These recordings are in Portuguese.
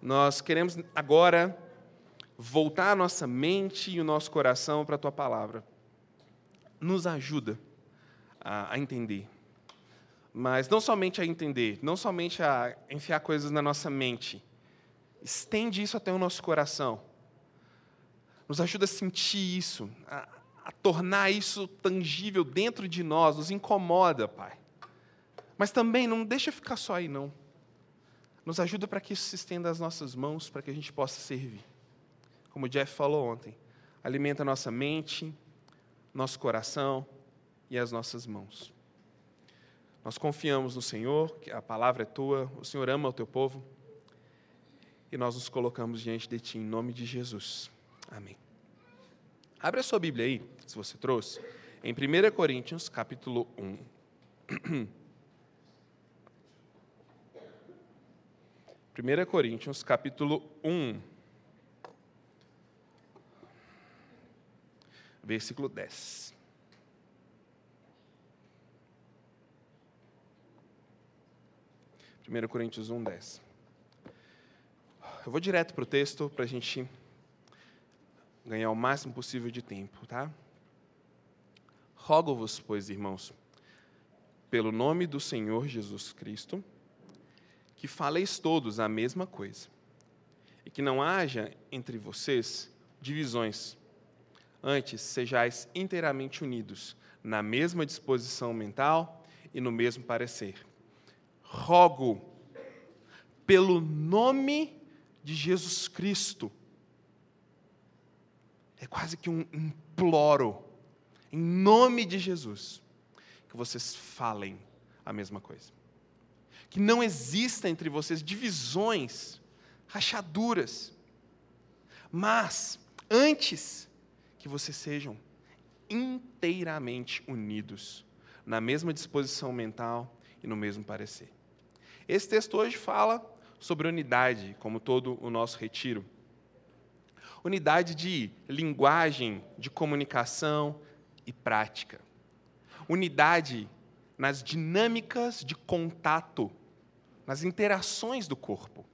nós queremos agora voltar a nossa mente e o nosso coração para a tua palavra. Nos ajuda a, a entender. Mas não somente a entender, não somente a enfiar coisas na nossa mente. Estende isso até o nosso coração. Nos ajuda a sentir isso, a, a tornar isso tangível dentro de nós, nos incomoda, Pai. Mas também não deixa ficar só aí, não. Nos ajuda para que isso se estenda às nossas mãos, para que a gente possa servir. Como o Jeff falou ontem, alimenta nossa mente, nosso coração e as nossas mãos. Nós confiamos no Senhor, que a palavra é tua, o Senhor ama o teu povo, e nós nos colocamos diante de ti em nome de Jesus. Amém. Abre a sua Bíblia aí, se você trouxe, em 1 Coríntios, capítulo 1. 1 Coríntios, capítulo 1, versículo 10. Primeiro Coríntios 1, 10. Eu vou direto para o texto para a gente ganhar o máximo possível de tempo, tá? Rogo-vos, pois, irmãos, pelo nome do Senhor Jesus Cristo, que faleis todos a mesma coisa, e que não haja entre vocês divisões. Antes, sejais inteiramente unidos, na mesma disposição mental e no mesmo parecer. Rogo, pelo nome de Jesus Cristo, é quase que um imploro, em nome de Jesus, que vocês falem a mesma coisa que não exista entre vocês divisões, rachaduras, mas antes que vocês sejam inteiramente unidos, na mesma disposição mental e no mesmo parecer. Esse texto hoje fala sobre unidade, como todo o nosso retiro. Unidade de linguagem, de comunicação e prática. Unidade nas dinâmicas de contato nas interações do corpo,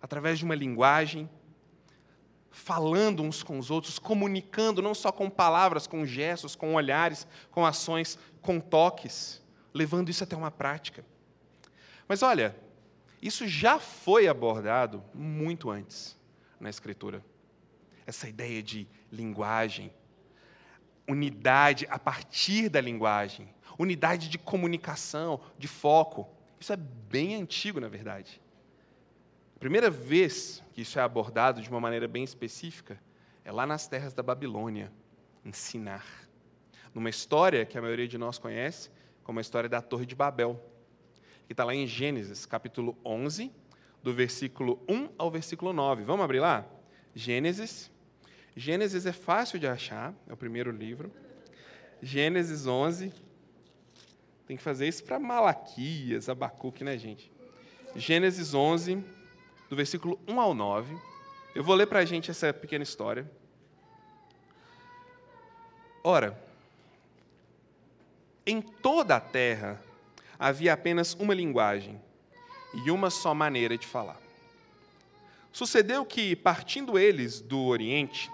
através de uma linguagem, falando uns com os outros, comunicando não só com palavras, com gestos, com olhares, com ações, com toques, levando isso até uma prática. Mas olha, isso já foi abordado muito antes na Escritura. Essa ideia de linguagem, unidade a partir da linguagem, unidade de comunicação, de foco. Isso é bem antigo, na verdade. A primeira vez que isso é abordado de uma maneira bem específica é lá nas terras da Babilônia, ensinar. Numa história que a maioria de nós conhece, como a história da Torre de Babel, que está lá em Gênesis, capítulo 11, do versículo 1 ao versículo 9. Vamos abrir lá? Gênesis. Gênesis é fácil de achar, é o primeiro livro. Gênesis 11, tem que fazer isso para Malaquias, Abacuque, né, gente? Gênesis 11, do versículo 1 ao 9. Eu vou ler para a gente essa pequena história. Ora, em toda a terra havia apenas uma linguagem e uma só maneira de falar. Sucedeu que, partindo eles do Oriente,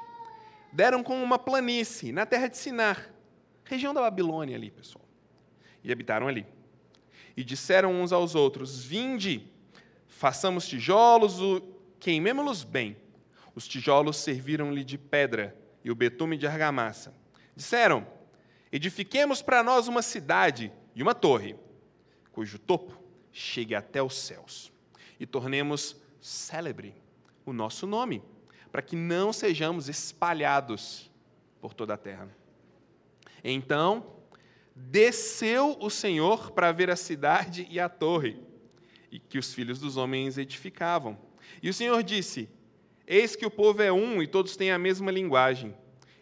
deram com uma planície na terra de Sinar, região da Babilônia ali, pessoal e habitaram ali. E disseram uns aos outros: Vinde, façamos tijolos, queimemo-los bem. Os tijolos serviram-lhe de pedra e o betume de argamassa. Disseram: Edifiquemos para nós uma cidade e uma torre, cujo topo chegue até os céus, e tornemos célebre o nosso nome, para que não sejamos espalhados por toda a terra. Então desceu o Senhor para ver a cidade e a torre, e que os filhos dos homens edificavam. E o Senhor disse: Eis que o povo é um e todos têm a mesma linguagem.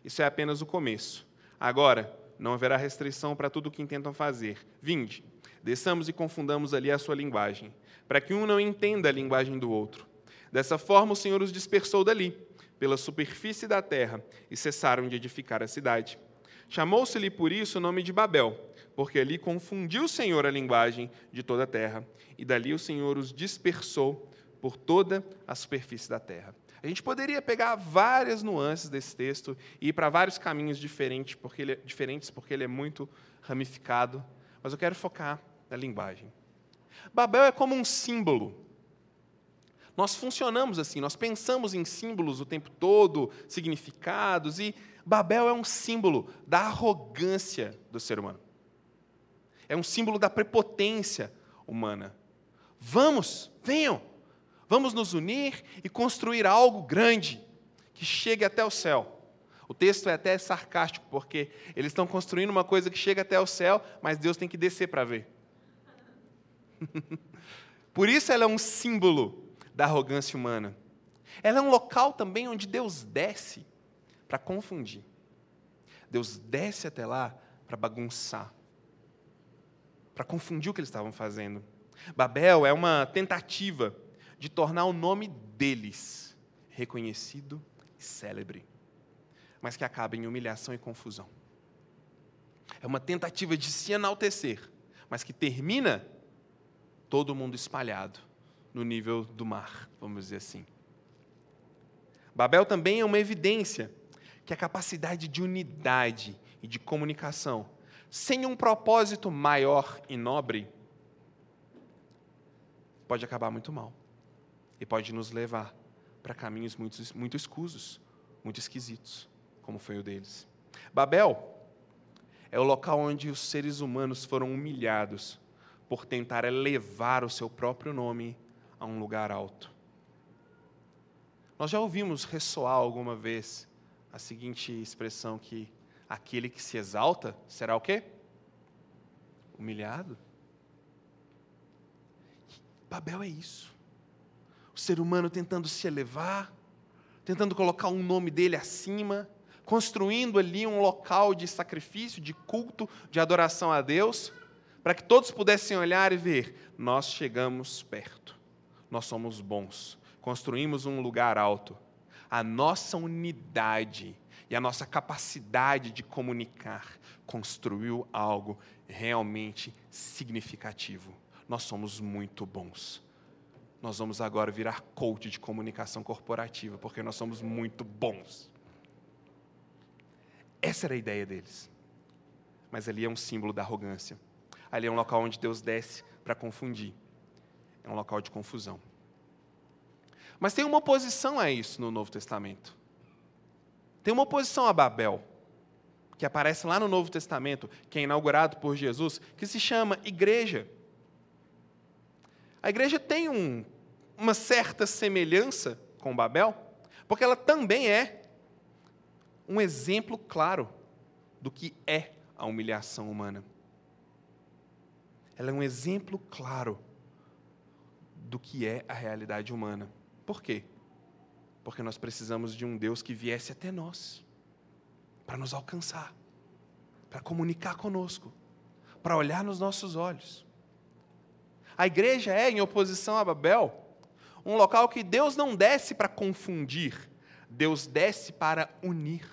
Isso é apenas o começo. Agora, não haverá restrição para tudo o que intentam fazer. Vinde, desçamos e confundamos ali a sua linguagem, para que um não entenda a linguagem do outro. Dessa forma, o Senhor os dispersou dali, pela superfície da terra, e cessaram de edificar a cidade. Chamou-se-lhe por isso o nome de Babel, porque ali confundiu o Senhor a linguagem de toda a terra, e dali o Senhor os dispersou por toda a superfície da terra. A gente poderia pegar várias nuances desse texto e ir para vários caminhos diferentes porque, ele é, diferentes, porque ele é muito ramificado, mas eu quero focar na linguagem. Babel é como um símbolo. Nós funcionamos assim, nós pensamos em símbolos o tempo todo, significados, e Babel é um símbolo da arrogância do ser humano. É um símbolo da prepotência humana. Vamos, venham, vamos nos unir e construir algo grande que chegue até o céu. O texto é até sarcástico, porque eles estão construindo uma coisa que chega até o céu, mas Deus tem que descer para ver. Por isso ela é um símbolo da arrogância humana. Ela é um local também onde Deus desce para confundir. Deus desce até lá para bagunçar, para confundir o que eles estavam fazendo. Babel é uma tentativa de tornar o nome deles reconhecido e célebre, mas que acaba em humilhação e confusão. É uma tentativa de se enaltecer, mas que termina todo mundo espalhado no nível do mar, vamos dizer assim. Babel também é uma evidência que a capacidade de unidade e de comunicação, sem um propósito maior e nobre, pode acabar muito mal e pode nos levar para caminhos muito, muito escusos, muito esquisitos, como foi o deles. Babel é o local onde os seres humanos foram humilhados por tentar elevar o seu próprio nome a um lugar alto. Nós já ouvimos ressoar alguma vez a seguinte expressão que aquele que se exalta será o quê? Humilhado. Babel é isso. O ser humano tentando se elevar, tentando colocar um nome dele acima, construindo ali um local de sacrifício, de culto, de adoração a Deus, para que todos pudessem olhar e ver: nós chegamos perto, nós somos bons, construímos um lugar alto. A nossa unidade e a nossa capacidade de comunicar construiu algo realmente significativo. Nós somos muito bons. Nós vamos agora virar coach de comunicação corporativa, porque nós somos muito bons. Essa era a ideia deles. Mas ali é um símbolo da arrogância. Ali é um local onde Deus desce para confundir. É um local de confusão. Mas tem uma oposição a isso no Novo Testamento. Tem uma oposição a Babel, que aparece lá no Novo Testamento, que é inaugurado por Jesus, que se chama igreja. A igreja tem um, uma certa semelhança com Babel, porque ela também é um exemplo claro do que é a humilhação humana. Ela é um exemplo claro do que é a realidade humana. Por quê? Porque nós precisamos de um Deus que viesse até nós, para nos alcançar, para comunicar conosco, para olhar nos nossos olhos. A igreja é, em oposição a Babel, um local que Deus não desce para confundir, Deus desce para unir.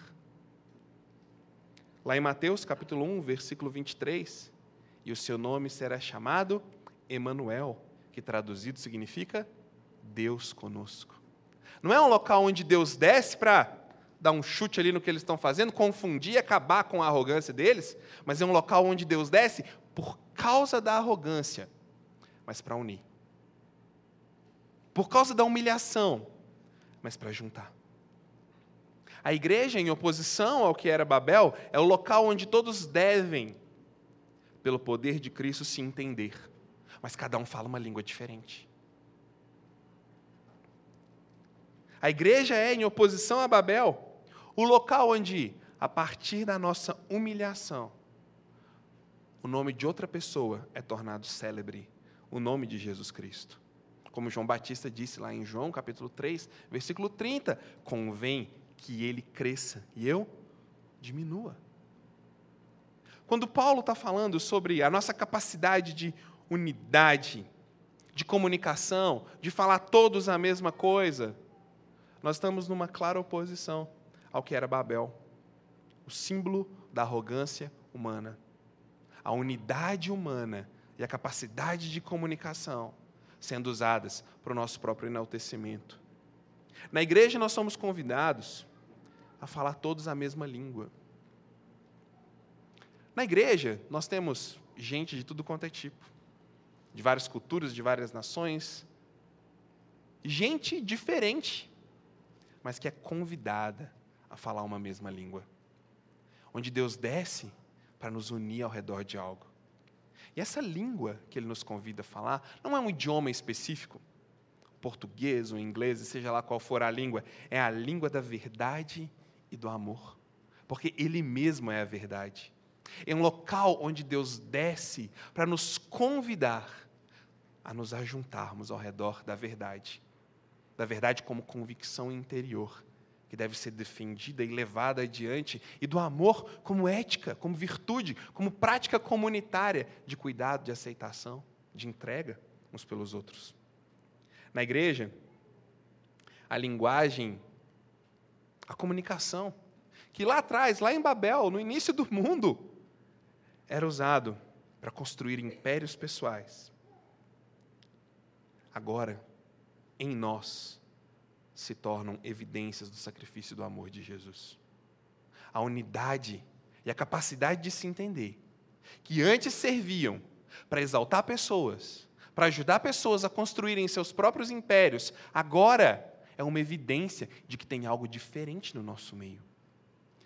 Lá em Mateus capítulo 1, versículo 23, e o seu nome será chamado Emanuel, que traduzido significa Deus conosco. Não é um local onde Deus desce para dar um chute ali no que eles estão fazendo, confundir e acabar com a arrogância deles, mas é um local onde Deus desce por causa da arrogância, mas para unir. Por causa da humilhação, mas para juntar. A igreja, em oposição ao que era Babel, é o local onde todos devem pelo poder de Cristo, se entender. Mas cada um fala uma língua diferente. A igreja é, em oposição a Babel, o local onde, a partir da nossa humilhação, o nome de outra pessoa é tornado célebre, o nome de Jesus Cristo. Como João Batista disse lá em João, capítulo 3, versículo 30, convém que ele cresça e eu diminua. Quando Paulo está falando sobre a nossa capacidade de unidade, de comunicação, de falar todos a mesma coisa, nós estamos numa clara oposição ao que era Babel, o símbolo da arrogância humana. A unidade humana e a capacidade de comunicação sendo usadas para o nosso próprio enaltecimento. Na igreja, nós somos convidados a falar todos a mesma língua. Na igreja, nós temos gente de tudo quanto é tipo, de várias culturas, de várias nações, gente diferente, mas que é convidada a falar uma mesma língua. Onde Deus desce para nos unir ao redor de algo. E essa língua que Ele nos convida a falar não é um idioma específico, português ou inglês, seja lá qual for a língua, é a língua da verdade e do amor. Porque Ele mesmo é a verdade. É um local onde Deus desce para nos convidar a nos ajuntarmos ao redor da verdade. Da verdade como convicção interior, que deve ser defendida e levada adiante, e do amor como ética, como virtude, como prática comunitária de cuidado, de aceitação, de entrega uns pelos outros. Na igreja, a linguagem, a comunicação, que lá atrás, lá em Babel, no início do mundo, era usado para construir impérios pessoais. Agora, em nós, se tornam evidências do sacrifício do amor de Jesus. A unidade e a capacidade de se entender, que antes serviam para exaltar pessoas, para ajudar pessoas a construírem seus próprios impérios, agora é uma evidência de que tem algo diferente no nosso meio.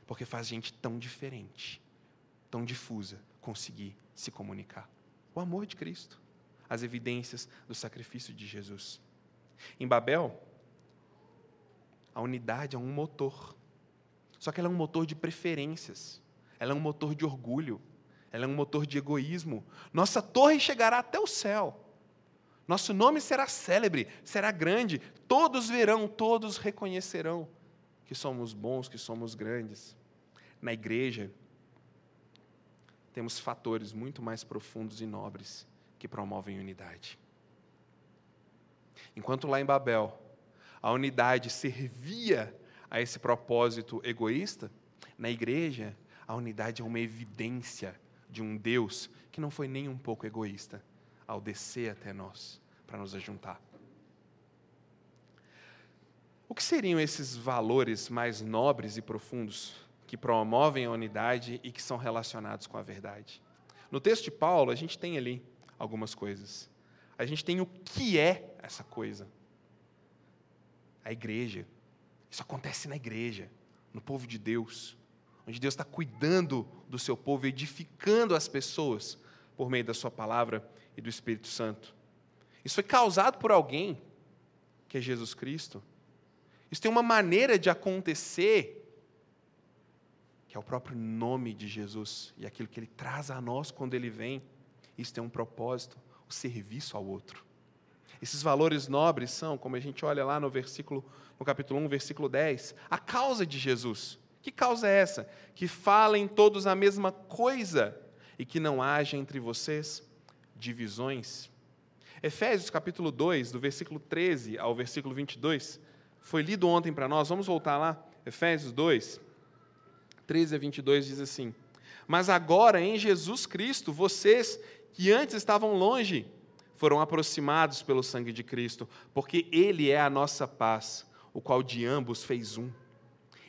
Porque faz gente tão diferente, tão difusa, conseguir se comunicar. O amor de Cristo, as evidências do sacrifício de Jesus. Em Babel, a unidade é um motor. Só que ela é um motor de preferências. Ela é um motor de orgulho. Ela é um motor de egoísmo. Nossa torre chegará até o céu. Nosso nome será célebre, será grande. Todos verão, todos reconhecerão que somos bons, que somos grandes. Na igreja, temos fatores muito mais profundos e nobres que promovem unidade. Enquanto lá em Babel, a unidade servia a esse propósito egoísta, na igreja, a unidade é uma evidência de um Deus que não foi nem um pouco egoísta ao descer até nós para nos ajuntar. O que seriam esses valores mais nobres e profundos que promovem a unidade e que são relacionados com a verdade. No texto de Paulo, a gente tem ali algumas coisas. A gente tem o que é essa coisa. A igreja. Isso acontece na igreja, no povo de Deus, onde Deus está cuidando do seu povo, edificando as pessoas por meio da Sua palavra e do Espírito Santo. Isso foi causado por alguém, que é Jesus Cristo. Isso tem uma maneira de acontecer é o próprio nome de Jesus e aquilo que ele traz a nós quando ele vem. Isso tem um propósito, o serviço ao outro. Esses valores nobres são, como a gente olha lá no versículo, no capítulo 1, versículo 10, a causa de Jesus. Que causa é essa? Que falem todos a mesma coisa e que não haja entre vocês divisões. Efésios capítulo 2, do versículo 13 ao versículo 22, foi lido ontem para nós. Vamos voltar lá. Efésios 2, 13 a 22 diz assim: Mas agora em Jesus Cristo, vocês que antes estavam longe, foram aproximados pelo sangue de Cristo, porque Ele é a nossa paz, o qual de ambos fez um.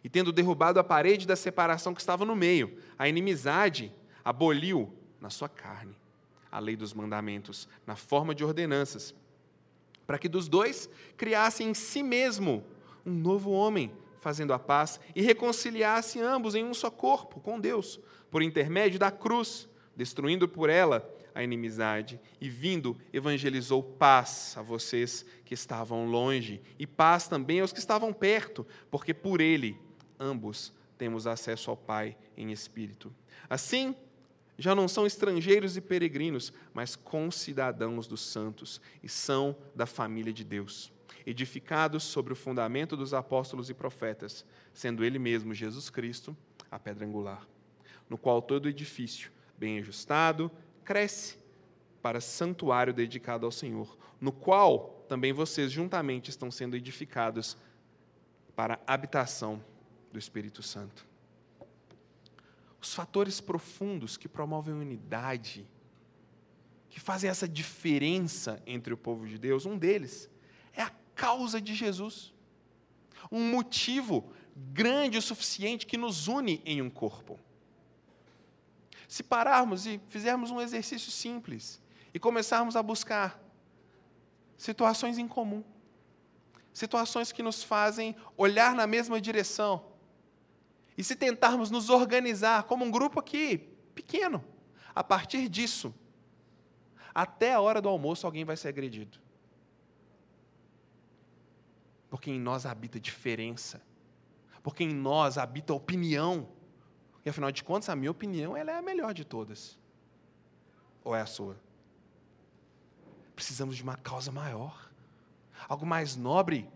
E tendo derrubado a parede da separação que estava no meio, a inimizade, aboliu na sua carne a lei dos mandamentos, na forma de ordenanças, para que dos dois criasse em si mesmo um novo homem fazendo a paz, e reconciliasse ambos em um só corpo com Deus, por intermédio da cruz, destruindo por ela a inimizade, e vindo, evangelizou paz a vocês que estavam longe, e paz também aos que estavam perto, porque por ele ambos temos acesso ao Pai em espírito. Assim, já não são estrangeiros e peregrinos, mas concidadãos dos santos, e são da família de Deus edificados sobre o fundamento dos apóstolos e profetas, sendo ele mesmo, Jesus Cristo, a pedra angular, no qual todo edifício, bem ajustado, cresce para santuário dedicado ao Senhor, no qual também vocês juntamente estão sendo edificados para a habitação do Espírito Santo. Os fatores profundos que promovem unidade que fazem essa diferença entre o povo de Deus, um deles causa de Jesus. Um motivo grande o suficiente que nos une em um corpo. Se pararmos e fizermos um exercício simples e começarmos a buscar situações em comum, situações que nos fazem olhar na mesma direção, e se tentarmos nos organizar como um grupo aqui, pequeno, a partir disso, até a hora do almoço alguém vai ser agredido. Porque em nós habita diferença. Porque em nós habita opinião. E afinal de contas, a minha opinião ela é a melhor de todas. Ou é a sua? Precisamos de uma causa maior. Algo mais nobre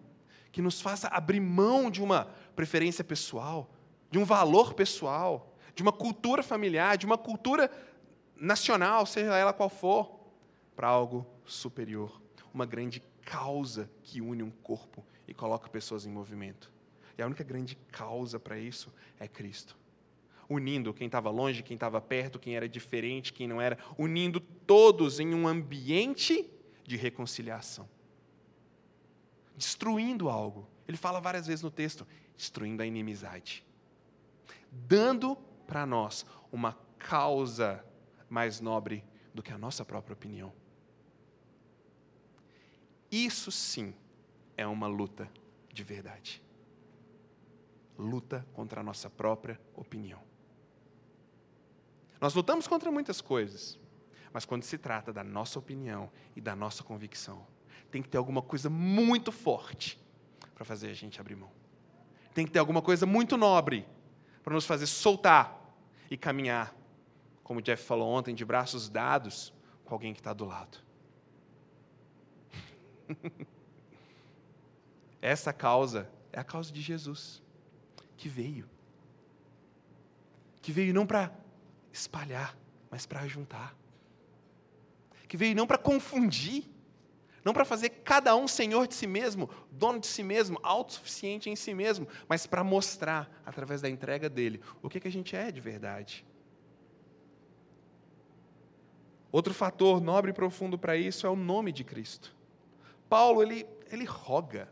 que nos faça abrir mão de uma preferência pessoal, de um valor pessoal, de uma cultura familiar, de uma cultura nacional, seja ela qual for, para algo superior, uma grande causa que une um corpo e coloca pessoas em movimento. E a única grande causa para isso é Cristo. Unindo quem estava longe, quem estava perto, quem era diferente, quem não era, unindo todos em um ambiente de reconciliação. Destruindo algo. Ele fala várias vezes no texto, destruindo a inimizade. Dando para nós uma causa mais nobre do que a nossa própria opinião. Isso sim é uma luta de verdade. Luta contra a nossa própria opinião. Nós lutamos contra muitas coisas, mas quando se trata da nossa opinião e da nossa convicção, tem que ter alguma coisa muito forte para fazer a gente abrir mão. Tem que ter alguma coisa muito nobre para nos fazer soltar e caminhar, como o Jeff falou ontem, de braços dados com alguém que está do lado. Essa causa é a causa de Jesus, que veio. Que veio não para espalhar, mas para juntar. Que veio não para confundir, não para fazer cada um senhor de si mesmo, dono de si mesmo, autossuficiente em si mesmo, mas para mostrar, através da entrega dele, o que, que a gente é de verdade. Outro fator nobre e profundo para isso é o nome de Cristo. Paulo, ele, ele roga.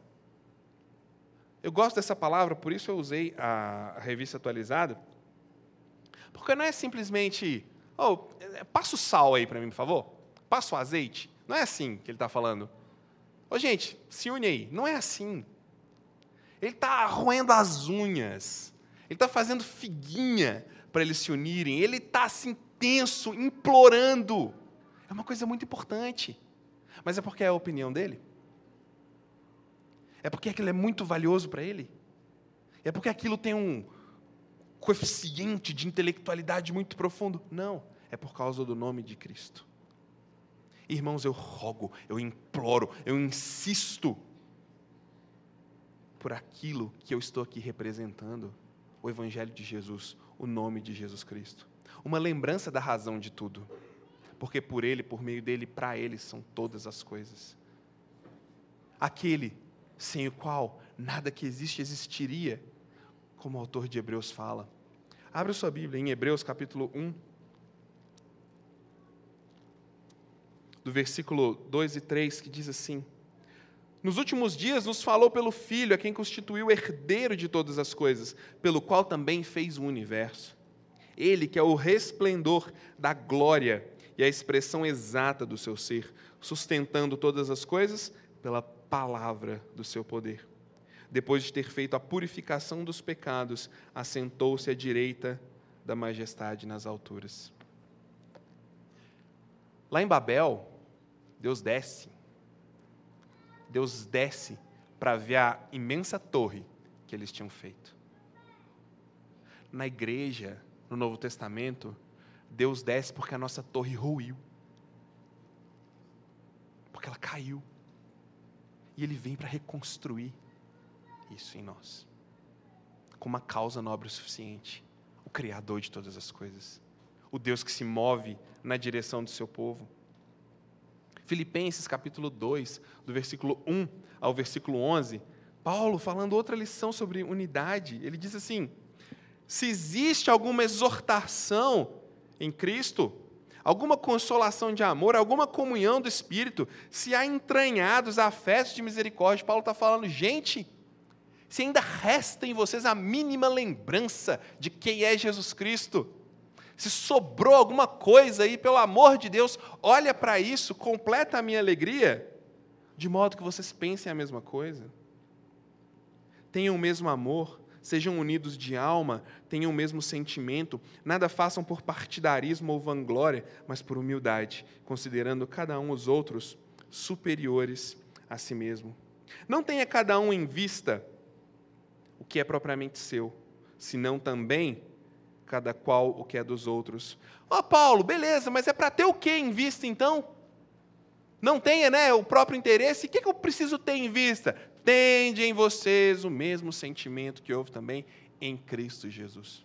Eu gosto dessa palavra, por isso eu usei a, revista atualizada. Porque não é simplesmente, oh, passa o sal aí para mim, por favor. Passa o azeite. Não é assim que ele está falando. Ô, oh, gente, se une aí. Não é assim. Ele está roendo as unhas. Ele está fazendo figuinha para eles se unirem. Ele está assim, tenso, implorando. É uma coisa muito importante. Mas é porque é a opinião dele? É porque aquilo é muito valioso para ele? É porque aquilo tem um coeficiente de intelectualidade muito profundo? Não, é por causa do nome de Cristo. Irmãos, eu rogo, eu imploro, eu insisto por aquilo que eu estou aqui representando, o Evangelho de Jesus, o nome de Jesus Cristo. Uma lembrança da razão de tudo, porque por Ele, por meio dele, para Ele são todas as coisas. Aquele sem o qual nada que existe existiria, como o autor de Hebreus fala. Abra sua Bíblia em Hebreus capítulo 1, do versículo 2 e 3, que diz assim: Nos últimos dias nos falou pelo Filho, a quem constituiu herdeiro de todas as coisas, pelo qual também fez o universo. Ele que é o resplendor da glória e a expressão exata do seu ser, sustentando todas as coisas pela palavra do seu poder. Depois de ter feito a purificação dos pecados, assentou-se à direita da majestade nas alturas. Lá em Babel, Deus desce. Deus desce para ver a imensa torre que eles tinham feito. Na igreja, no Novo Testamento, Deus desce porque a nossa torre ruiu. Porque ela caiu. E Ele vem para reconstruir isso em nós, com uma causa nobre o suficiente. O Criador de todas as coisas, o Deus que se move na direção do seu povo. Filipenses capítulo 2, do versículo 1 ao versículo 11, Paulo falando outra lição sobre unidade, ele diz assim: se existe alguma exortação em Cristo, alguma consolação de amor, alguma comunhão do Espírito, se há entranhados afetos de misericórdia. Paulo está falando, gente, se ainda resta em vocês a mínima lembrança de quem é Jesus Cristo, se sobrou alguma coisa aí, pelo amor de Deus, olha para isso, completa a minha alegria, de modo que vocês pensem a mesma coisa. Tenham o mesmo amor, sejam unidos de alma, tenham o mesmo sentimento, nada façam por partidarismo ou vanglória, mas por humildade, considerando cada um os outros superiores a si mesmo. Não tenha cada um em vista o que é propriamente seu, senão também cada qual o que é dos outros. Ó oh, Paulo, beleza, mas é para ter o que em vista então? Não tenha né, o próprio interesse, o que, que eu preciso ter em vista? Tende em vocês o mesmo sentimento que houve também em Cristo Jesus.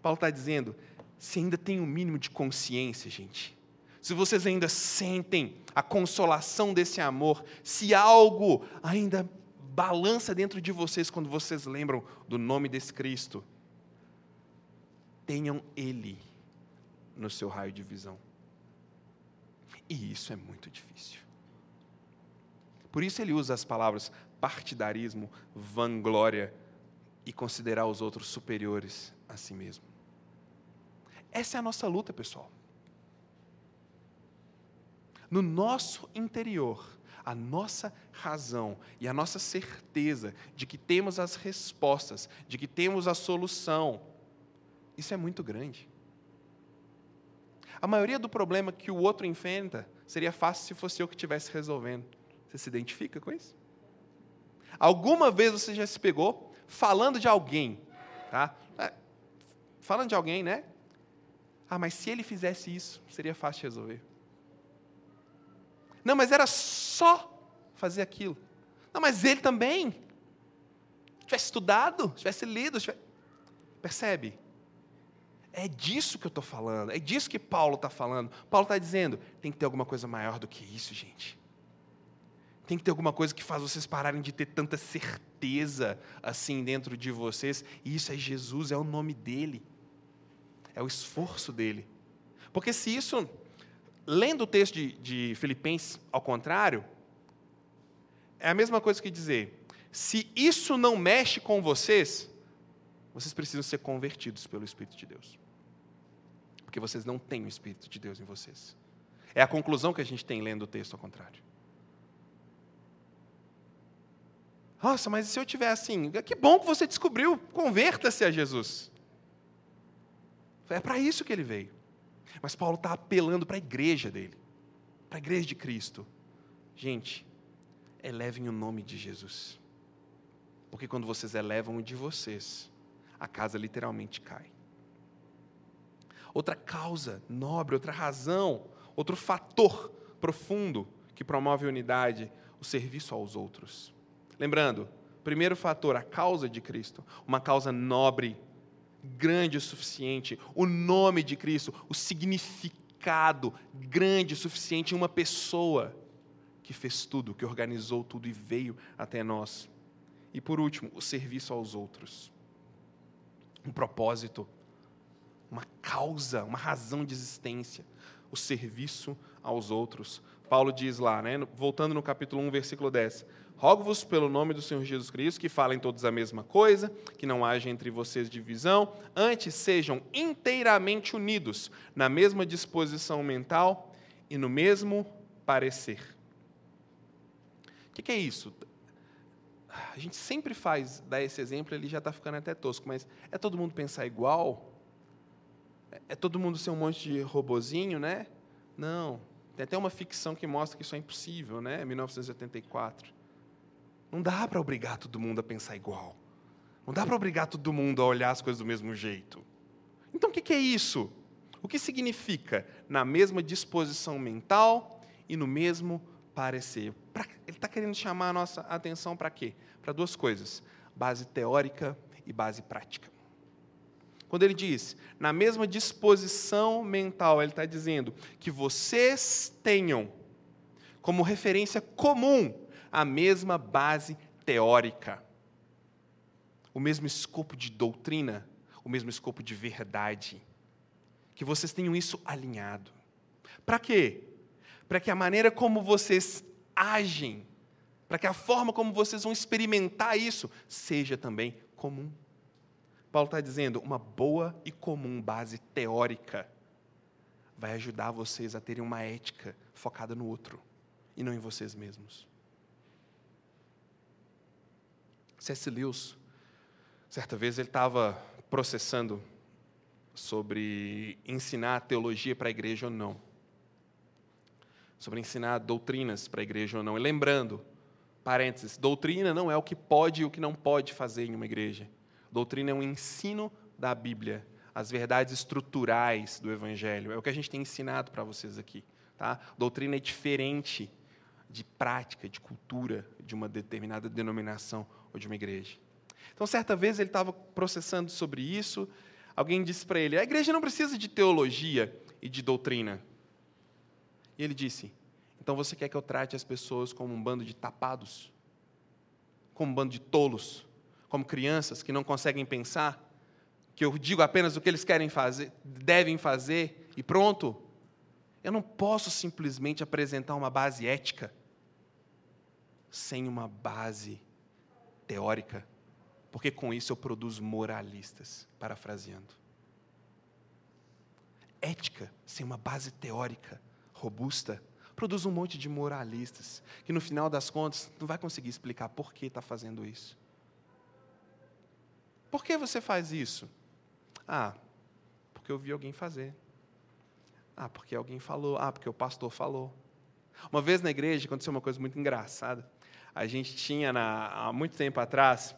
Paulo está dizendo, se ainda tem o um mínimo de consciência, gente, se vocês ainda sentem a consolação desse amor, se algo ainda balança dentro de vocês quando vocês lembram do nome desse Cristo, tenham Ele no seu raio de visão. E isso é muito difícil. Por isso ele usa as palavras partidarismo, vanglória e considerar os outros superiores a si mesmo. Essa é a nossa luta, pessoal. No nosso interior, a nossa razão e a nossa certeza de que temos as respostas, de que temos a solução, isso é muito grande. A maioria do problema que o outro enfrenta seria fácil se fosse eu que estivesse resolvendo. Você se identifica com isso? Alguma vez você já se pegou falando de alguém, tá? É, falando de alguém, né? Ah, mas se ele fizesse isso, seria fácil de resolver. Não, mas era só fazer aquilo. Não, mas ele também. Tivesse estudado, tivesse lido. Tivesse... Percebe? É disso que eu estou falando, é disso que Paulo está falando. Paulo está dizendo: tem que ter alguma coisa maior do que isso, gente. Tem que ter alguma coisa que faz vocês pararem de ter tanta certeza assim dentro de vocês. E isso é Jesus, é o nome dele, é o esforço dele. Porque se isso lendo o texto de, de Filipenses ao contrário, é a mesma coisa que dizer: se isso não mexe com vocês, vocês precisam ser convertidos pelo Espírito de Deus. Porque vocês não têm o Espírito de Deus em vocês. É a conclusão que a gente tem lendo o texto ao contrário. Nossa, mas se eu tiver assim, que bom que você descobriu, converta-se a Jesus. É para isso que ele veio. Mas Paulo está apelando para a igreja dele, para a igreja de Cristo. Gente, elevem o nome de Jesus. Porque quando vocês elevam o de vocês, a casa literalmente cai. Outra causa nobre, outra razão, outro fator profundo que promove a unidade, o serviço aos outros. Lembrando, primeiro fator, a causa de Cristo, uma causa nobre, grande o suficiente, o nome de Cristo, o significado grande o suficiente em uma pessoa que fez tudo, que organizou tudo e veio até nós. E por último, o serviço aos outros. Um propósito, uma causa, uma razão de existência, o serviço aos outros. Paulo diz lá, né, voltando no capítulo 1, versículo 10: Rogo-vos pelo nome do Senhor Jesus Cristo que falem todos a mesma coisa, que não haja entre vocês divisão, antes sejam inteiramente unidos na mesma disposição mental e no mesmo parecer. O que, que é isso? A gente sempre faz, dar esse exemplo, ele já está ficando até tosco, mas é todo mundo pensar igual? É todo mundo ser um monte de robozinho, né? Não. Tem até uma ficção que mostra que isso é impossível, né? 1984. Não dá para obrigar todo mundo a pensar igual. Não dá para obrigar todo mundo a olhar as coisas do mesmo jeito. Então, o que é isso? O que significa na mesma disposição mental e no mesmo parecer? Ele está querendo chamar a nossa atenção para quê? Para duas coisas: base teórica e base prática. Quando ele diz, na mesma disposição mental, ele está dizendo que vocês tenham como referência comum a mesma base teórica, o mesmo escopo de doutrina, o mesmo escopo de verdade. Que vocês tenham isso alinhado. Para quê? Para que a maneira como vocês agem, para que a forma como vocês vão experimentar isso seja também comum. Paulo está dizendo, uma boa e comum base teórica vai ajudar vocês a terem uma ética focada no outro e não em vocês mesmos. C.S. Lewis, certa vez ele estava processando sobre ensinar teologia para a igreja ou não. Sobre ensinar doutrinas para a igreja ou não. E lembrando, parênteses, doutrina não é o que pode e o que não pode fazer em uma igreja. Doutrina é um ensino da Bíblia, as verdades estruturais do Evangelho. É o que a gente tem ensinado para vocês aqui. Tá? Doutrina é diferente de prática, de cultura de uma determinada denominação ou de uma igreja. Então, certa vez ele estava processando sobre isso, alguém disse para ele: a igreja não precisa de teologia e de doutrina. E ele disse: então você quer que eu trate as pessoas como um bando de tapados? Como um bando de tolos? Como crianças que não conseguem pensar? Que eu digo apenas o que eles querem fazer, devem fazer e pronto? Eu não posso simplesmente apresentar uma base ética sem uma base teórica, porque com isso eu produzo moralistas, parafraseando. Ética sem uma base teórica robusta produz um monte de moralistas, que no final das contas não vai conseguir explicar por que está fazendo isso. Por que você faz isso? Ah, porque eu vi alguém fazer. Ah, porque alguém falou. Ah, porque o pastor falou. Uma vez na igreja aconteceu uma coisa muito engraçada a gente tinha na, há muito tempo atrás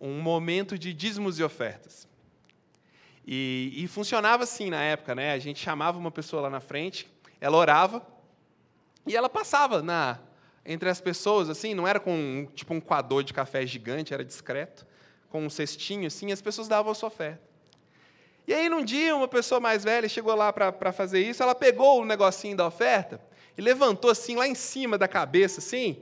um momento de dízimos e ofertas. E, e, funcionava assim na época, né? A gente chamava uma pessoa lá na frente, ela orava e ela passava na entre as pessoas, assim, não era com tipo um coador de café gigante, era discreto, com um cestinho assim, as pessoas davam a sua oferta. E aí, num dia, uma pessoa mais velha chegou lá para fazer isso, ela pegou o negocinho da oferta e levantou assim, lá em cima da cabeça, assim,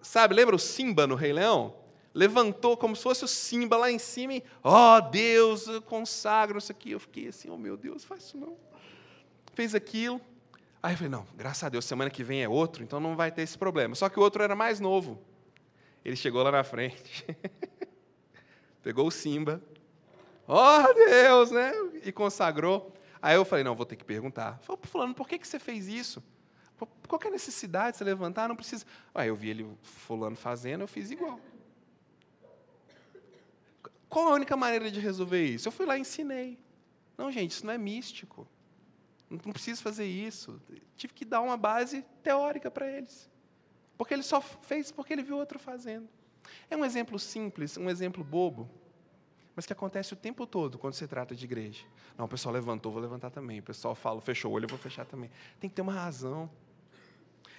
sabe, lembra o Simba no Rei Leão? Levantou como se fosse o Simba lá em cima e, ó oh, Deus, eu consagro isso aqui. Eu fiquei assim, oh meu Deus, faz isso não. Fez aquilo. Aí eu falei, não, graças a Deus, semana que vem é outro, então não vai ter esse problema. Só que o outro era mais novo. Ele chegou lá na frente, pegou o Simba, ó oh, Deus, né? E consagrou. Aí eu falei, não, vou ter que perguntar. Falei, fulano, por que, que você fez isso? Qual é a necessidade de você levantar? Não precisa. Ah, eu vi ele fulano fazendo, eu fiz igual. Qual a única maneira de resolver isso? Eu fui lá e ensinei. Não, gente, isso não é místico. Não precisa fazer isso. Tive que dar uma base teórica para eles. Porque ele só fez porque ele viu outro fazendo. É um exemplo simples, um exemplo bobo, mas que acontece o tempo todo quando se trata de igreja. Não, o pessoal levantou, vou levantar também. O pessoal fala, fechou o olho, eu vou fechar também. Tem que ter uma razão.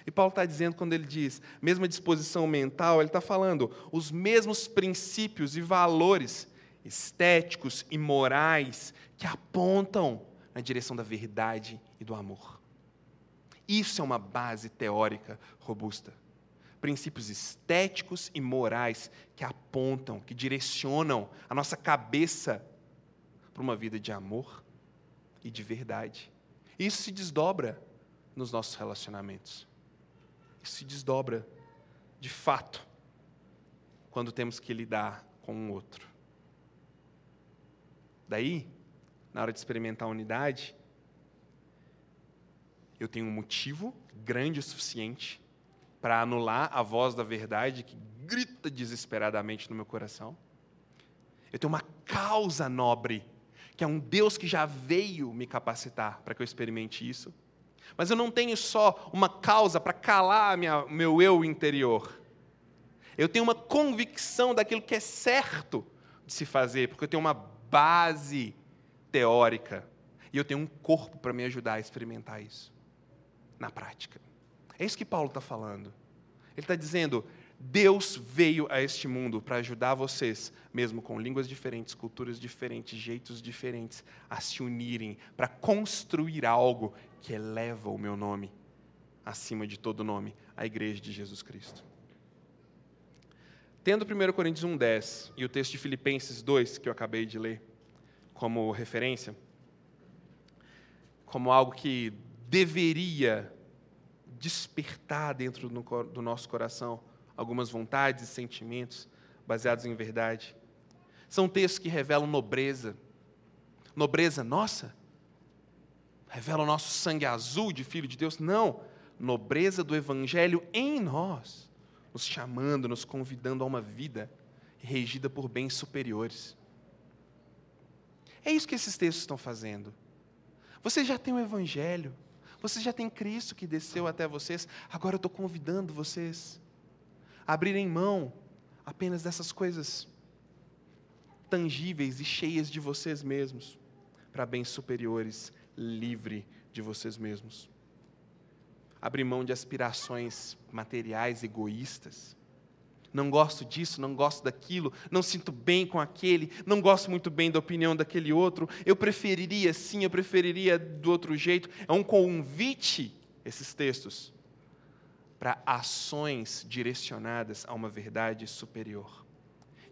E Paulo está dizendo, quando ele diz mesma disposição mental, ele está falando os mesmos princípios e valores estéticos e morais que apontam na direção da verdade e do amor. Isso é uma base teórica robusta. Princípios estéticos e morais que apontam, que direcionam a nossa cabeça para uma vida de amor e de verdade. Isso se desdobra nos nossos relacionamentos se desdobra de fato quando temos que lidar com um outro. Daí, na hora de experimentar a unidade, eu tenho um motivo grande o suficiente para anular a voz da verdade que grita desesperadamente no meu coração. Eu tenho uma causa nobre, que é um Deus que já veio me capacitar para que eu experimente isso. Mas eu não tenho só uma causa para calar minha, meu eu interior. Eu tenho uma convicção daquilo que é certo de se fazer, porque eu tenho uma base teórica. E eu tenho um corpo para me ajudar a experimentar isso na prática. É isso que Paulo está falando. Ele está dizendo: Deus veio a este mundo para ajudar vocês, mesmo com línguas diferentes, culturas diferentes, jeitos diferentes, a se unirem para construir algo que eleva o meu nome acima de todo nome, a igreja de Jesus Cristo. Tendo 1 Coríntios 1,10 e o texto de Filipenses 2, que eu acabei de ler, como referência, como algo que deveria despertar dentro do nosso coração algumas vontades e sentimentos baseados em verdade. São textos que revelam nobreza. Nobreza nossa? Revela o nosso sangue azul de filho de Deus? Não. Nobreza do Evangelho em nós, nos chamando, nos convidando a uma vida regida por bens superiores. É isso que esses textos estão fazendo. Você já tem o Evangelho, você já tem Cristo que desceu até vocês, agora eu estou convidando vocês a abrirem mão apenas dessas coisas tangíveis e cheias de vocês mesmos para bens superiores, livre de vocês mesmos. Abrir mão de aspirações materiais egoístas. Não gosto disso, não gosto daquilo, não sinto bem com aquele, não gosto muito bem da opinião daquele outro. Eu preferiria sim, eu preferiria do outro jeito. É um convite, esses textos, para ações direcionadas a uma verdade superior.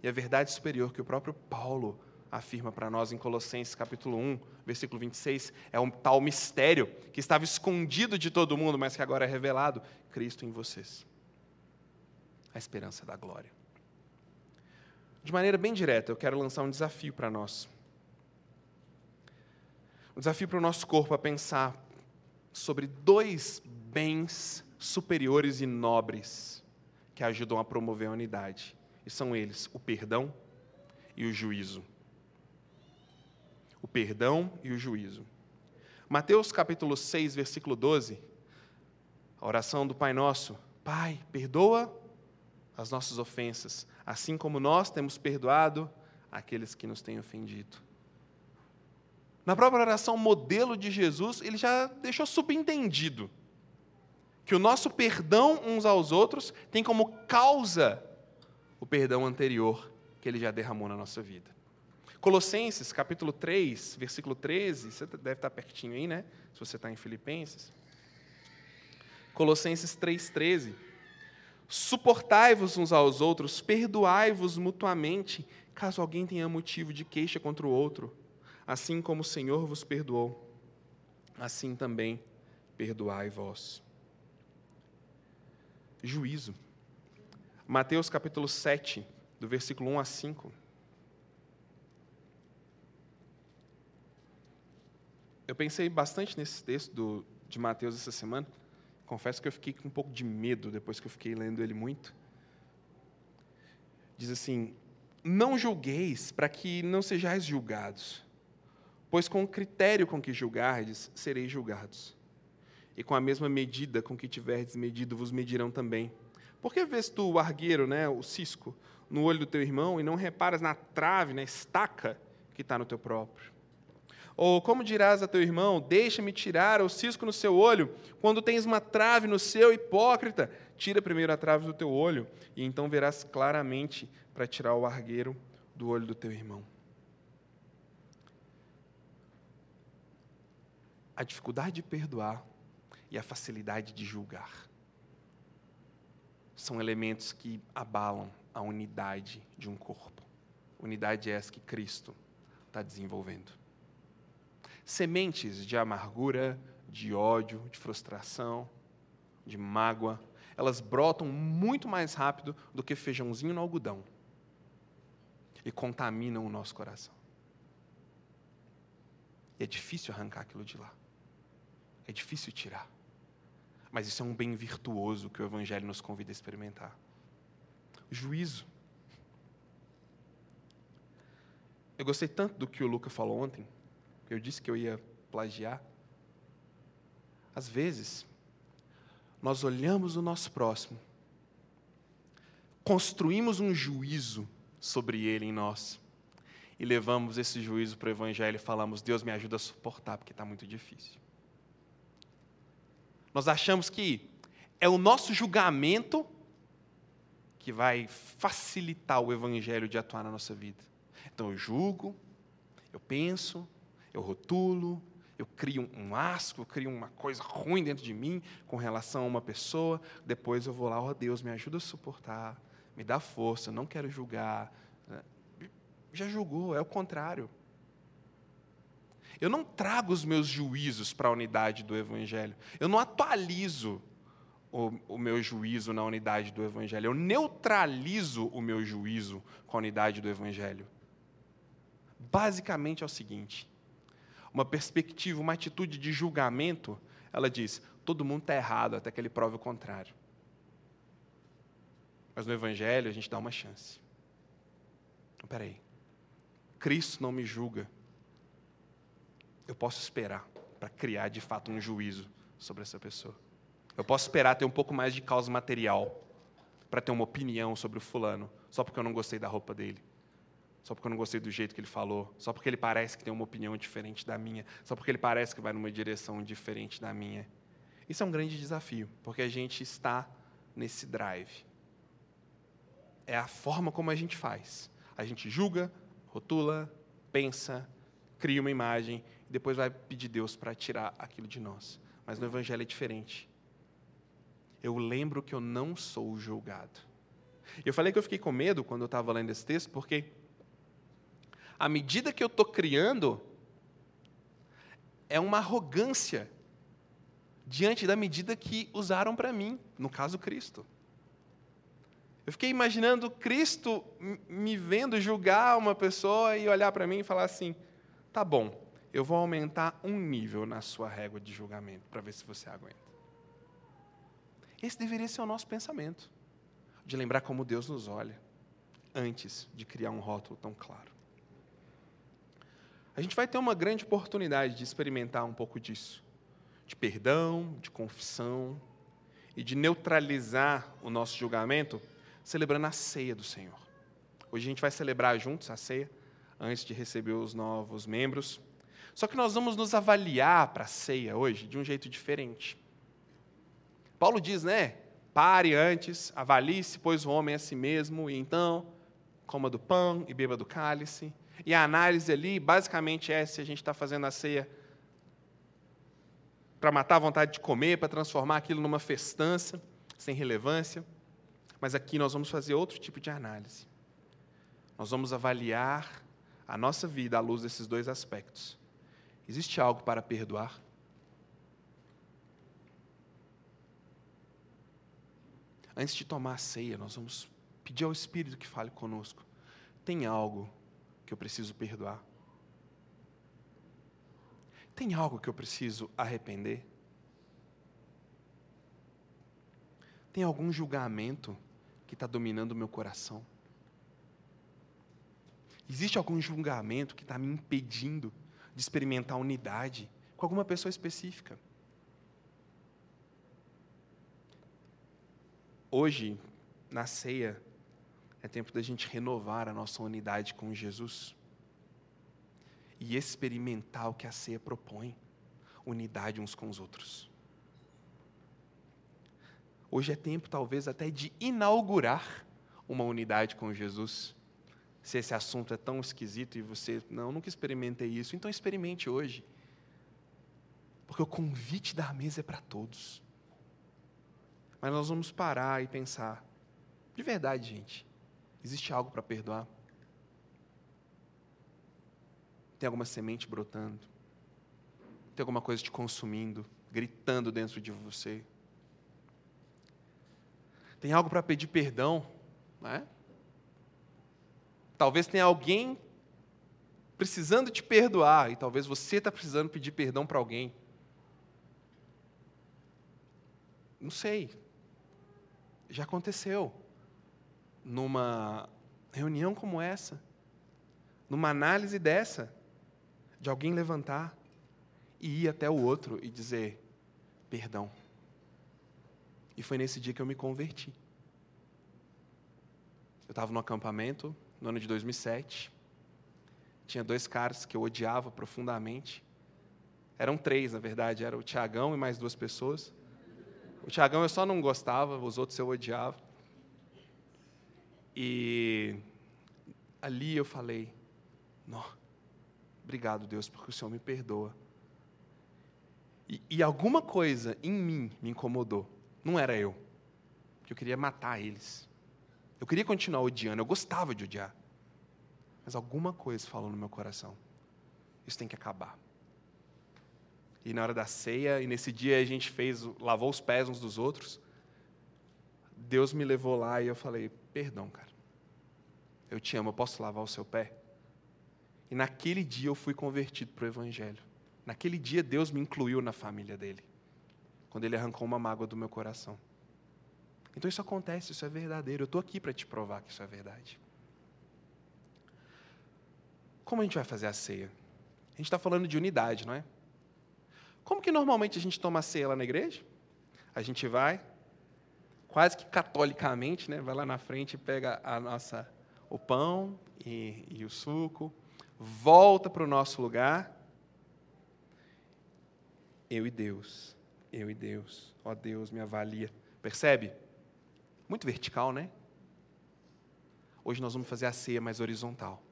E a verdade superior que o próprio Paulo afirma para nós em Colossenses capítulo 1, versículo 26, é um tal mistério que estava escondido de todo mundo, mas que agora é revelado, Cristo em vocês. A esperança da glória. De maneira bem direta, eu quero lançar um desafio para nós. Um desafio para o nosso corpo a pensar sobre dois bens superiores e nobres que ajudam a promover a unidade e são eles o perdão e o juízo. O perdão e o juízo. Mateus capítulo 6, versículo 12, a oração do Pai Nosso: Pai, perdoa as nossas ofensas, assim como nós temos perdoado aqueles que nos têm ofendido. Na própria oração modelo de Jesus, ele já deixou subentendido que o nosso perdão uns aos outros tem como causa o perdão anterior que ele já derramou na nossa vida. Colossenses, capítulo 3, versículo 13, você deve estar pertinho aí, né? Se você está em Filipenses. Colossenses 3,13. Suportai-vos uns aos outros, perdoai-vos mutuamente, caso alguém tenha motivo de queixa contra o outro, assim como o Senhor vos perdoou, assim também perdoai vós. Juízo. Mateus capítulo 7, do versículo 1 a 5. Eu pensei bastante nesse texto do, de Mateus essa semana. Confesso que eu fiquei com um pouco de medo depois que eu fiquei lendo ele muito. Diz assim: Não julgueis para que não sejais julgados, pois com o critério com que julgardes, sereis julgados. E com a mesma medida com que tiverdes medido, vos medirão também. Por que vês tu o argueiro, né, o cisco, no olho do teu irmão e não reparas na trave, na estaca que está no teu próprio? Ou como dirás a teu irmão, deixa-me tirar o cisco no seu olho, quando tens uma trave no seu, hipócrita? Tira primeiro a trave do teu olho, e então verás claramente para tirar o argueiro do olho do teu irmão. A dificuldade de perdoar e a facilidade de julgar são elementos que abalam a unidade de um corpo. Unidade essa que Cristo está desenvolvendo. Sementes de amargura, de ódio, de frustração, de mágoa, elas brotam muito mais rápido do que feijãozinho no algodão e contaminam o nosso coração. E é difícil arrancar aquilo de lá. É difícil tirar. Mas isso é um bem virtuoso que o Evangelho nos convida a experimentar. Juízo. Eu gostei tanto do que o Luca falou ontem, eu disse que eu ia plagiar. Às vezes, nós olhamos o nosso próximo, construímos um juízo sobre ele em nós, e levamos esse juízo para o Evangelho e falamos: Deus me ajuda a suportar, porque está muito difícil. Nós achamos que é o nosso julgamento que vai facilitar o evangelho de atuar na nossa vida. Então eu julgo, eu penso, eu rotulo, eu crio um asco, eu crio uma coisa ruim dentro de mim com relação a uma pessoa, depois eu vou lá, ó oh, Deus, me ajuda a suportar, me dá força, eu não quero julgar. Já julgou, é o contrário. Eu não trago os meus juízos para a unidade do Evangelho. Eu não atualizo o, o, meu juízo na unidade do Evangelho. Eu neutralizo o meu juízo com a unidade do Evangelho. Basicamente é o seguinte: uma perspectiva, uma atitude de julgamento, ela diz: todo mundo está errado até que ele prove o contrário. Mas no Evangelho a gente dá uma chance. Espera aí. Cristo não me julga. Eu posso esperar para criar de fato um juízo sobre essa pessoa. Eu posso esperar ter um pouco mais de causa material para ter uma opinião sobre o fulano, só porque eu não gostei da roupa dele, só porque eu não gostei do jeito que ele falou, só porque ele parece que tem uma opinião diferente da minha, só porque ele parece que vai numa direção diferente da minha. Isso é um grande desafio, porque a gente está nesse drive. É a forma como a gente faz. A gente julga, rotula, pensa, cria uma imagem e depois vai pedir Deus para tirar aquilo de nós. Mas no Evangelho é diferente. Eu lembro que eu não sou julgado. Eu falei que eu fiquei com medo quando eu estava lendo esse texto, porque à medida que eu estou criando, é uma arrogância diante da medida que usaram para mim, no caso Cristo. Eu fiquei imaginando Cristo me vendo julgar uma pessoa e olhar para mim e falar assim: tá bom, eu vou aumentar um nível na sua régua de julgamento para ver se você aguenta. Esse deveria ser o nosso pensamento, de lembrar como Deus nos olha, antes de criar um rótulo tão claro. A gente vai ter uma grande oportunidade de experimentar um pouco disso, de perdão, de confissão e de neutralizar o nosso julgamento celebrando a ceia do Senhor. Hoje a gente vai celebrar juntos a ceia, antes de receber os novos membros. Só que nós vamos nos avaliar para a ceia hoje de um jeito diferente. Paulo diz, né? Pare antes, avalie-se, pois o homem é a si mesmo, e então coma do pão e beba do cálice. E a análise ali, basicamente, é se a gente está fazendo a ceia para matar a vontade de comer, para transformar aquilo numa festança sem relevância. Mas aqui nós vamos fazer outro tipo de análise. Nós vamos avaliar a nossa vida à luz desses dois aspectos. Existe algo para perdoar? Antes de tomar a ceia, nós vamos pedir ao Espírito que fale conosco. Tem algo que eu preciso perdoar? Tem algo que eu preciso arrepender? Tem algum julgamento que está dominando o meu coração? Existe algum julgamento que está me impedindo de experimentar unidade com alguma pessoa específica? Hoje, na ceia, é tempo da gente renovar a nossa unidade com Jesus e experimentar o que a ceia propõe unidade uns com os outros. Hoje é tempo, talvez, até de inaugurar uma unidade com Jesus. Se esse assunto é tão esquisito e você, não, nunca experimentei isso, então experimente hoje. Porque o convite da mesa é para todos. Mas nós vamos parar e pensar: de verdade, gente, existe algo para perdoar? Tem alguma semente brotando? Tem alguma coisa te consumindo, gritando dentro de você? tem algo para pedir perdão, né? Talvez tenha alguém precisando te perdoar e talvez você está precisando pedir perdão para alguém. Não sei. Já aconteceu. Numa reunião como essa, numa análise dessa, de alguém levantar e ir até o outro e dizer: perdão. E foi nesse dia que eu me converti. Eu estava no acampamento, no ano de 2007. Tinha dois caras que eu odiava profundamente. Eram três, na verdade. Era o Tiagão e mais duas pessoas. O Tiagão eu só não gostava, os outros eu odiava. E ali eu falei: Não, obrigado, Deus, porque o Senhor me perdoa. E, e alguma coisa em mim me incomodou. Não era eu. Eu queria matar eles. Eu queria continuar odiando, eu gostava de odiar. Mas alguma coisa falou no meu coração. Isso tem que acabar. e na hora da ceia, e nesse dia a gente fez, lavou os pés uns dos outros. Deus me levou lá e eu falei: Perdão, cara. Eu te amo, eu posso lavar o seu pé? E naquele dia eu fui convertido para o Evangelho. Naquele dia Deus me incluiu na família dele. Quando ele arrancou uma mágoa do meu coração. Então isso acontece, isso é verdadeiro. Eu estou aqui para te provar que isso é verdade. Como a gente vai fazer a ceia? A gente está falando de unidade, não é? Como que normalmente a gente toma a ceia lá na igreja? A gente vai, quase que catolicamente, né? vai lá na frente e pega a nossa, o pão e, e o suco, volta para o nosso lugar. Eu e Deus, eu e Deus, ó Deus, me avalia. Percebe? Muito vertical, né? Hoje nós vamos fazer a ceia mais horizontal.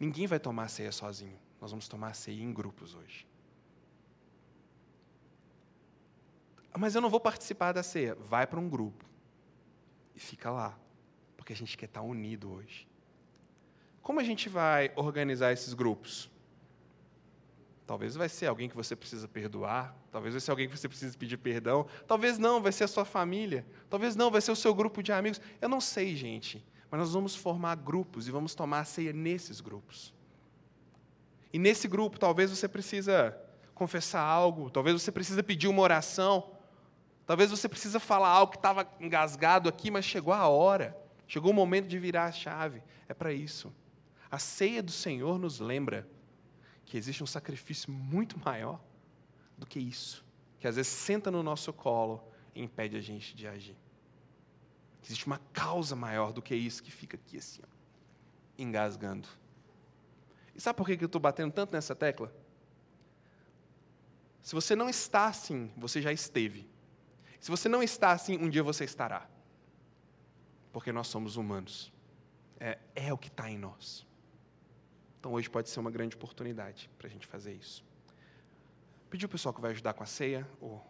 Ninguém vai tomar a ceia sozinho. Nós vamos tomar a ceia em grupos hoje. Mas eu não vou participar da ceia. Vai para um grupo. E fica lá. Porque a gente quer estar unido hoje. Como a gente vai organizar esses grupos? Talvez vai ser alguém que você precisa perdoar, talvez vai ser alguém que você precisa pedir perdão, talvez não, vai ser a sua família, talvez não, vai ser o seu grupo de amigos. Eu não sei, gente, mas nós vamos formar grupos e vamos tomar a ceia nesses grupos. E nesse grupo, talvez você precisa confessar algo, talvez você precisa pedir uma oração, talvez você precisa falar algo que estava engasgado aqui, mas chegou a hora, chegou o momento de virar a chave. É para isso. A ceia do Senhor nos lembra que existe um sacrifício muito maior do que isso, que às vezes senta no nosso colo e impede a gente de agir. Existe uma causa maior do que isso que fica aqui assim, ó, engasgando. E sabe por que eu estou batendo tanto nessa tecla? Se você não está assim, você já esteve. Se você não está assim, um dia você estará. Porque nós somos humanos. É, é o que está em nós. Então hoje pode ser uma grande oportunidade para a gente fazer isso. Pedir o pessoal que vai ajudar com a ceia, o